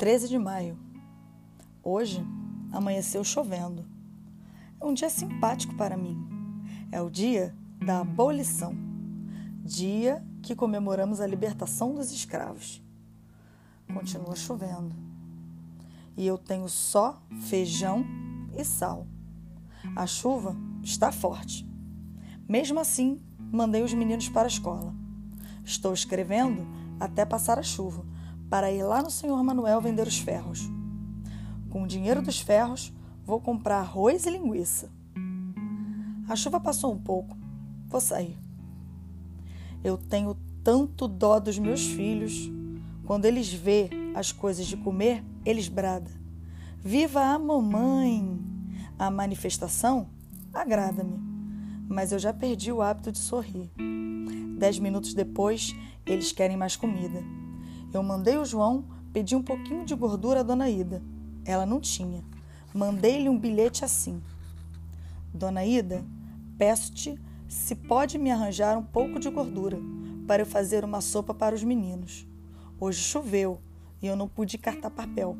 13 de maio. Hoje amanheceu chovendo. É um dia simpático para mim. É o dia da abolição, dia que comemoramos a libertação dos escravos. Continua chovendo. E eu tenho só feijão e sal. A chuva está forte. Mesmo assim, mandei os meninos para a escola. Estou escrevendo até passar a chuva para ir lá no senhor Manuel vender os ferros. Com o dinheiro dos ferros, vou comprar arroz e linguiça. A chuva passou um pouco. Vou sair. Eu tenho tanto dó dos meus filhos. Quando eles vê as coisas de comer, eles bradam. Viva a mamãe! A manifestação agrada-me, mas eu já perdi o hábito de sorrir. Dez minutos depois, eles querem mais comida. Eu mandei o João pedir um pouquinho de gordura à dona Ida. Ela não tinha. Mandei-lhe um bilhete assim: Dona Ida, peço-te se pode me arranjar um pouco de gordura para eu fazer uma sopa para os meninos. Hoje choveu e eu não pude cartar papel.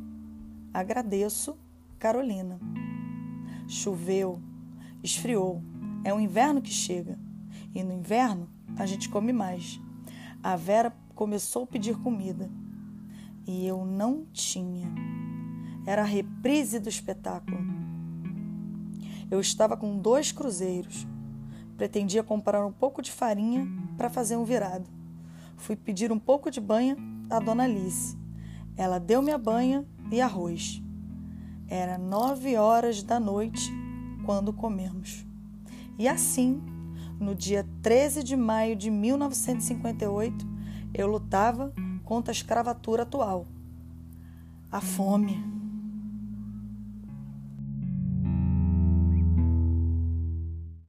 Agradeço, Carolina. Choveu, esfriou. É o inverno que chega. E no inverno a gente come mais. A Vera começou a pedir comida e eu não tinha. Era a reprise do espetáculo. Eu estava com dois cruzeiros. Pretendia comprar um pouco de farinha para fazer um virado. Fui pedir um pouco de banha à dona Alice. Ela deu-me a banha e arroz. Era nove horas da noite quando comemos. E assim, no dia 13 de maio de 1958, eu lutava contra a escravatura atual, a fome.